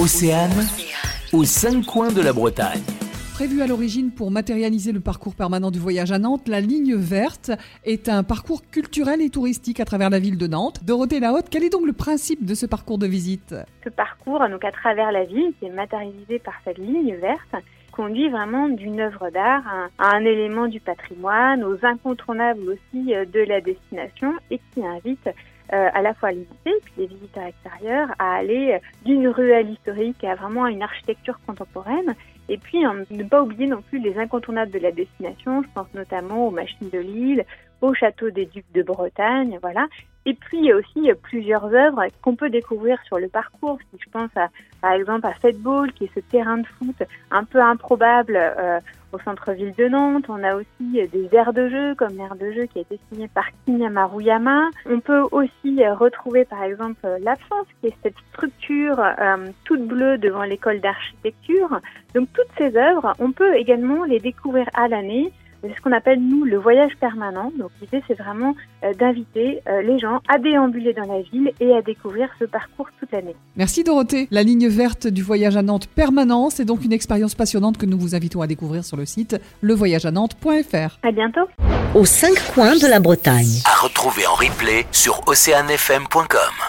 Océane, aux cinq coins de la Bretagne. Prévu à l'origine pour matérialiser le parcours permanent du voyage à Nantes, la ligne verte est un parcours culturel et touristique à travers la ville de Nantes. Dorothée Lahaute, quel est donc le principe de ce parcours de visite? Ce parcours, donc à travers la ville, qui est matérialisé par cette ligne verte, conduit vraiment d'une œuvre d'art à un élément du patrimoine, aux incontournables aussi euh, de la destination et qui invite euh, à la fois les visités, puis les visiteurs extérieurs, à aller d'une ruelle historique à vraiment une architecture contemporaine. Et puis, ne pas oublier non plus les incontournables de la destination. Je pense notamment aux machines de Lille, au château des Ducs de Bretagne, voilà. Et puis, il y a aussi plusieurs œuvres qu'on peut découvrir sur le parcours. Si je pense à, par exemple à Fedball, qui est ce terrain de foot un peu improbable euh, au centre-ville de Nantes. On a aussi des aires de jeu, comme l'aire de jeu qui a été signée par Kinya Ruyama. On peut aussi retrouver, par exemple, l'absence, qui est cette structure euh, toute bleue devant l'école d'architecture. Donc, toutes ces œuvres, on peut également les découvrir à l'année c'est ce qu'on appelle nous le voyage permanent. Donc l'idée c'est vraiment euh, d'inviter euh, les gens à déambuler dans la ville et à découvrir ce parcours toute l'année. Merci Dorothée. La ligne verte du voyage à Nantes permanent, c'est donc une expérience passionnante que nous vous invitons à découvrir sur le site levoyageanantes.fr. À bientôt. Aux cinq coins de la Bretagne. À retrouver en replay sur oceanfm.com.